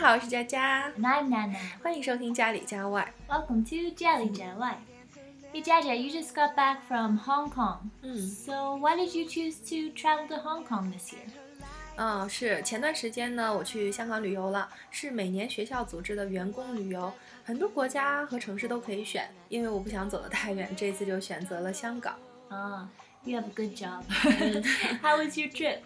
好，我是佳佳， And I'm Nana. 欢迎收听家里家外。 Welcome to Jelly Jelly. Hey Jaja, you just got back from Hong Kong. 嗯 So why did you choose to travel to Hong Kong this year? 嗯，是前段时间呢，我去香港旅游了，是每年学校组织的员工旅游，很多国家和城市都可以选。因为我不想走得太远，这次就选择了香港。 Ah, you have a good job. How was your trip?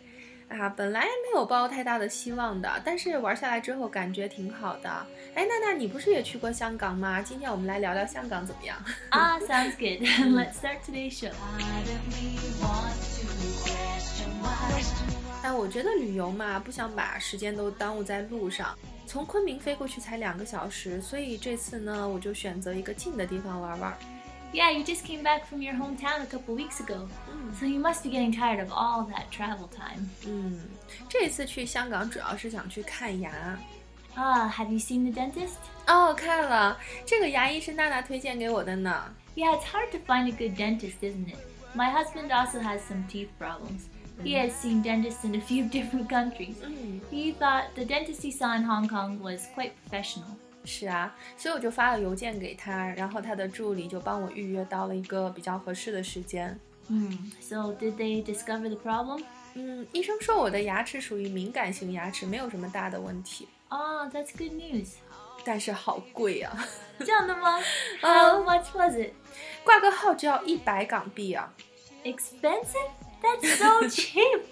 啊，本来没有抱太大的希望的，但是玩下来之后感觉挺好的。哎，娜娜，你不是也去过香港吗？今天我们来聊聊香港怎么样？Ah, sounds good. Let's start today's show. 哎，我觉得旅游嘛，不想把时间都耽误在路上。从昆明飞过去才两个小时，所以这次呢，我就选择一个近的地方玩玩。Yeah, you just came back from your hometown a couple weeks ago. So you must be getting tired of all that travel time. 嗯，这次去香港主要是想去看牙。 Ah, have you seen the dentist? 哦，看了，这个牙医是娜娜推荐给我的呢。 Yeah, it's hard to find a good dentist, isn't it? My husband also has some teeth problems. He has seen dentists in a few different countries. 嗯， He thought the dentist he saw in Hong Kong was quite professional. 是啊，所以我就发了邮件给他，然后他的助理就帮我预约到了一个比较合适的时间。 Hmm. So, did they discover the problem? 嗯，医生说我的牙齿属于敏感型牙齿，没有什么大的问题， Oh, that's good news. 但是好贵啊， Gentlemen, how much was it? 挂个号就要一百港币啊。 Expensive? That's so cheap.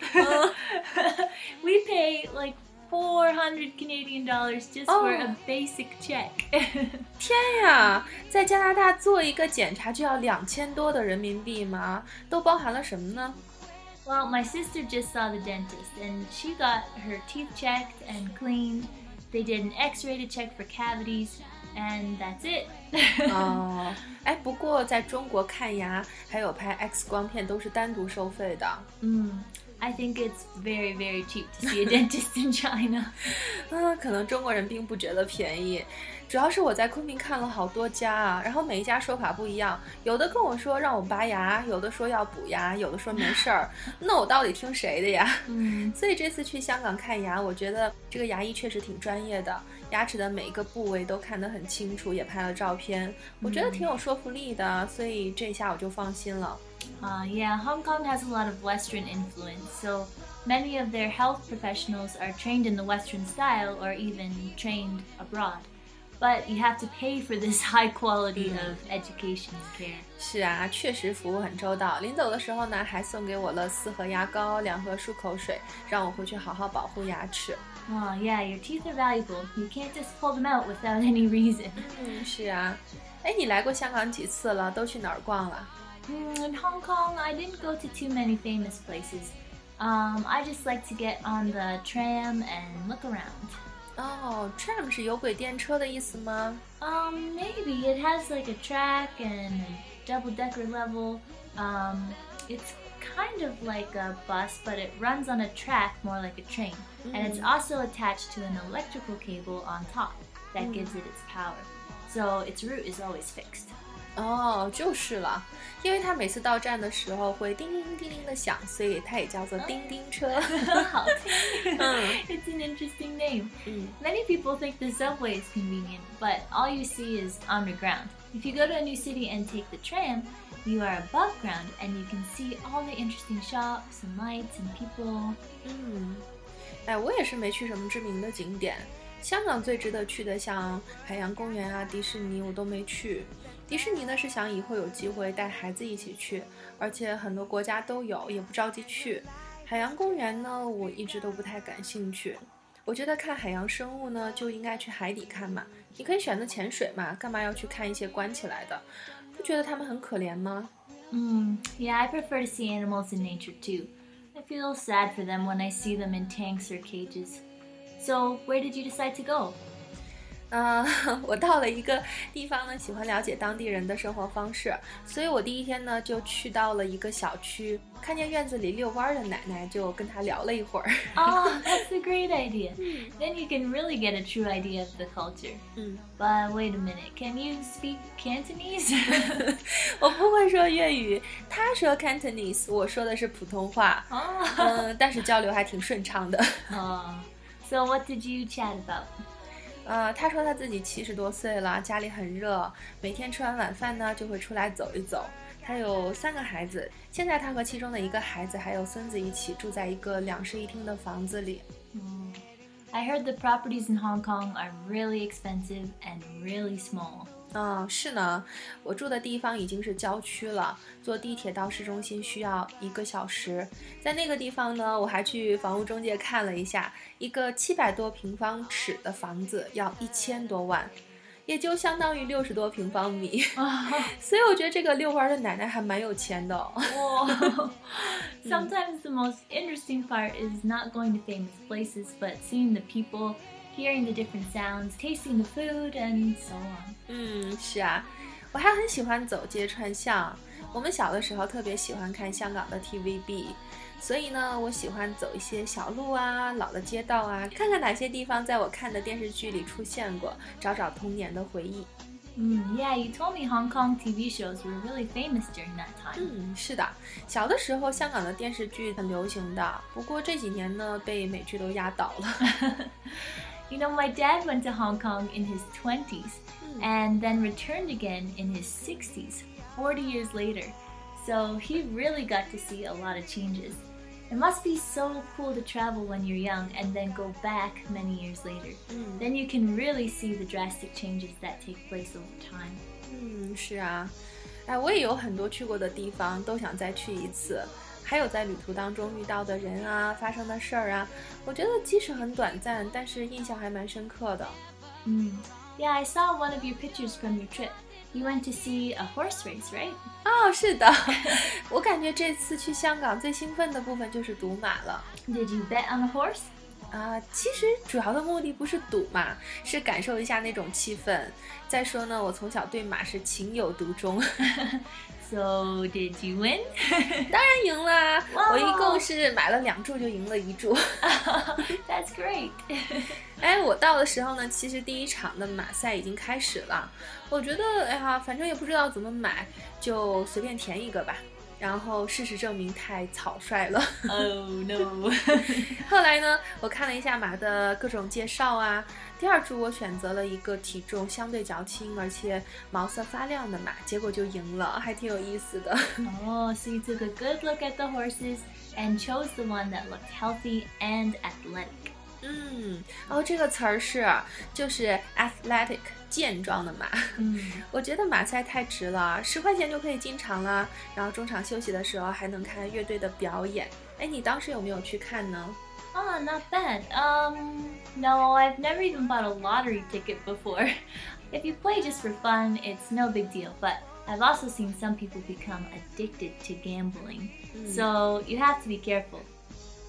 we pay like 400 Canadian dollars just for a Oh. basic check. 天呀，在加拿大做一个检查就要两千多的人民币吗？都包含了什么呢？ Well, my sister just saw the dentist and she got her teeth checked and cleaned. They did an x ray to check for cavities, and that's it. 哦，哎，不过在中国看牙还有拍 X 光片都是单独收费的。 mm, I think it's very, very cheap to see a dentist in China. 啊，可能中国人并不觉得便宜， 主要是我在昆明看了好多家啊，然后每一家说法不一样，有的跟我说让我拔牙，有的说要补牙，有的说没事儿，那我到底听谁的呀？ Mm. 所以这次去香港看牙，我觉得这个牙医确实挺专业的，牙齿的每一个部位都看得很清楚，也拍了照片，我觉得挺有说服力的，所以这下我就放心了。 Uh, yeah, Hong Kong has a lot of Western influence, so many of their health professionals are trained in the Western style or even trained abroad. But you have to pay for this high quality of education and care. 是啊，确实服务很周到。临走的时候呢，还送给我了四盒牙膏、两盒漱口水，让我回去好好保护牙齿。 Oh, yeah, your teeth are valuable. You can't just pull them out without any reason. 嗯，是啊。哎，你来过香港几次了？都去哪儿逛了？ Mm, in Hong Kong, I didn't go to too many famous places. Um, I just like to get on the tram and look around. 哦，tram 是有轨电车的意思吗？ Um, maybe it has like a track and a double-decker level. Um, it's kind of like a bus, but it runs on a track more like a train, and it's also attached to an electrical cable on top that gives it its power. So its route is always fixed. 哦，就是了，因为它每次到站的时候会叮铃叮铃的响，所以它也叫做叮叮车。好听 it's an interesting name. 嗯 Many people think the subway is convenient, but all you see is underground. If you go to a new city and take the tram, you are above ground and you can see all the interesting shops and lights and people. 嗯，哎，我也是没去什么知名的景点。香港最值得去的，像海洋公园啊、迪士尼，我都没去。迪士尼呢是想以后有机会带孩子一起去，而且很多国家都有，也不着急去。海洋公园呢，我一直都不太感兴趣。我觉得看海洋生物呢，就应该去海底看嘛。你可以选择潜水嘛，干嘛要去看一些关起来的？不觉得他们很可怜吗？Mm, yeah, I prefer to see animals in nature too. I feel sad for them when I see them in tanks or cages. So, where did you decide to go? 呃，我到了一个地方呢，喜欢了解当地人的生活方式，所以我第一天呢就去到了一个小区，看见院子里遛弯儿的奶奶，就跟她聊了一会儿。Oh, that's a great idea. Then you can really get a true idea of the culture. 嗯，But wait a minute, can you speak Cantonese? 我不会说粤语，她说 Cantonese，我说的是普通话，oh. 嗯，但是交流还挺顺畅的。oh. So, what did you chat about? 呃，他说他自己七十多岁了，家里很热，每天吃完晚饭呢就会出来走一走。他有三个孩子，现在他和其中的一个孩子还有孙子一起住在一个两室一厅的房子里。嗯，I heard the properties in Hong Kong are really expensive and really small. 嗯，是呢，我住的地方已经是郊区了，坐地铁到市中心需要一个小时。在那个地方呢，我还去房屋中介看了一下，一个七百多平方尺的房子要一千多万，也就相当于六十多平方米。所以我觉得这个遛弯的奶奶还蛮有钱的。Sometimes the most interesting part is not going to famous places, but seeing the people. hearing the different sounds, tasting the food, and so on. 嗯，是啊，我还很喜欢走街串巷。我们小的时候特别喜欢看香港的 TVB，所以呢，我喜欢走一些小路啊、老的街道啊，看看哪些地方在我看的电视剧里出现过，找找童年的回忆。嗯，Yeah, you told me Hong Kong TV shows were really famous during that time. 嗯，是的，小的时候香港的电视剧很流行的，不过这几年呢，被美剧都压倒了。 You know, my dad went to Hong Kong in his 20s mm. and then returned again in his 60s, 40 years later. So he really got to see a lot of changes. It must be so cool to travel when you're young and then go back many years later. Mm. Then you can really see the drastic changes that take place over time. 嗯，是啊，哎，我也有很多去过的地方，都想再去一次。 还有在旅途当中遇到的人啊，发生的事儿啊，我觉得即使很短暂，但是印象还蛮深刻的。嗯，Yeah, I saw one of your pictures from your trip. You went to see a horse race, right? 哦，是的。我感觉这次去香港最兴奋的部分就是赌马了。Did you bet on a horse? 啊，其实主要的目的不是赌嘛，是感受一下那种气氛。再说呢，我从小对马是情有独钟。So did you win？当然赢啦，我一共是买了两注就赢了一注。That's great。哎，我到的时候呢，其实第一场的马赛已经开始了。我觉得，哎呀，反正也不知道怎么买，就随便填一个吧。然后事实证明太草率了。Oh no！后来呢，我看了一下马的各种介绍啊。第二组我选择了一个体重相对较轻，而且毛色发亮的马，结果就赢了，还挺有意思的。哦，so you took a good look at the horses and chose the one that looked healthy and athletic. 嗯，哦，这个词儿是就是 athletic 健壮的马。嗯，我觉得马赛太值了，十块钱就可以进场了，然后中场休息的时候还能看乐队的表演。哎，你当时有没有去看呢？Oh, not bad. Um, no, I've never even bought a lottery ticket before. If you play just for fun, it's no big deal. But I've also seen some people become addicted to gambling. Mm. So you have to be careful.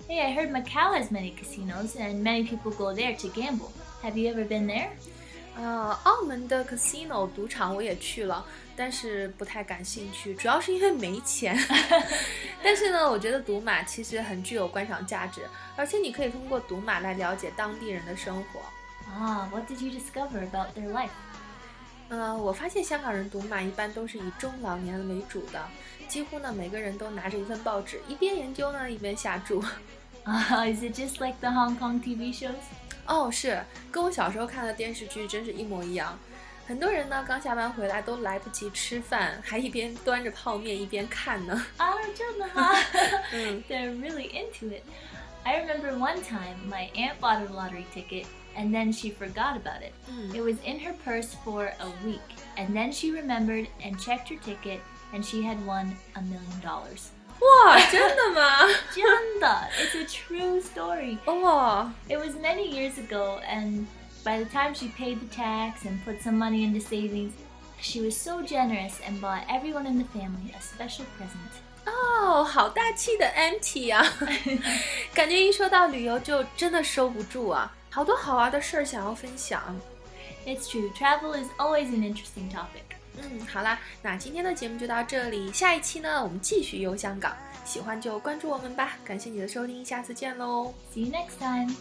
Hey, I heard Macau has many casinos and many people go there to gamble. Have you ever been there? 呃，澳门的 casino 赌场我也去了，但是不太感兴趣，主要是因为没钱。但是呢，我觉得赌马其实很具有观赏价值，而且你可以通过赌马来了解当地人的生活。啊，What did you discover about their life? 呃，我发现香港人读马一般都是以中老年为主的，几乎呢每个人都拿着一份报纸，一边研究呢一边下注。啊，Is it just like the Hong Kong TV shows？哦，是，跟我小时候看的电视剧真是一模一样。很多人呢刚下班回来都来不及吃饭，还一边端着泡面一边看呢。啊，真的吗？嗯，They're really into it. I remember one time my aunt bought a lottery ticket and then she forgot about it. Mm. It was in her purse for a week, and then she remembered and checked her ticket, and she had won a million dollars. 哇，真的吗？真的，It's a true story. 哇 It was many years ago, and by the time she paid the tax and put some money into savings, she was so generous and bought everyone in the family a special present. 哦，好大气的 Auntie 啊！感觉一说到旅游就真的收不住啊。 好多好玩的事儿想要分享。It's true, travel is always an interesting topic. 嗯，好啦，那今天的节目就到这里，下一期呢，我们继续游香港。喜欢就关注我们吧，感谢你的收听，下次见喽，See you next time.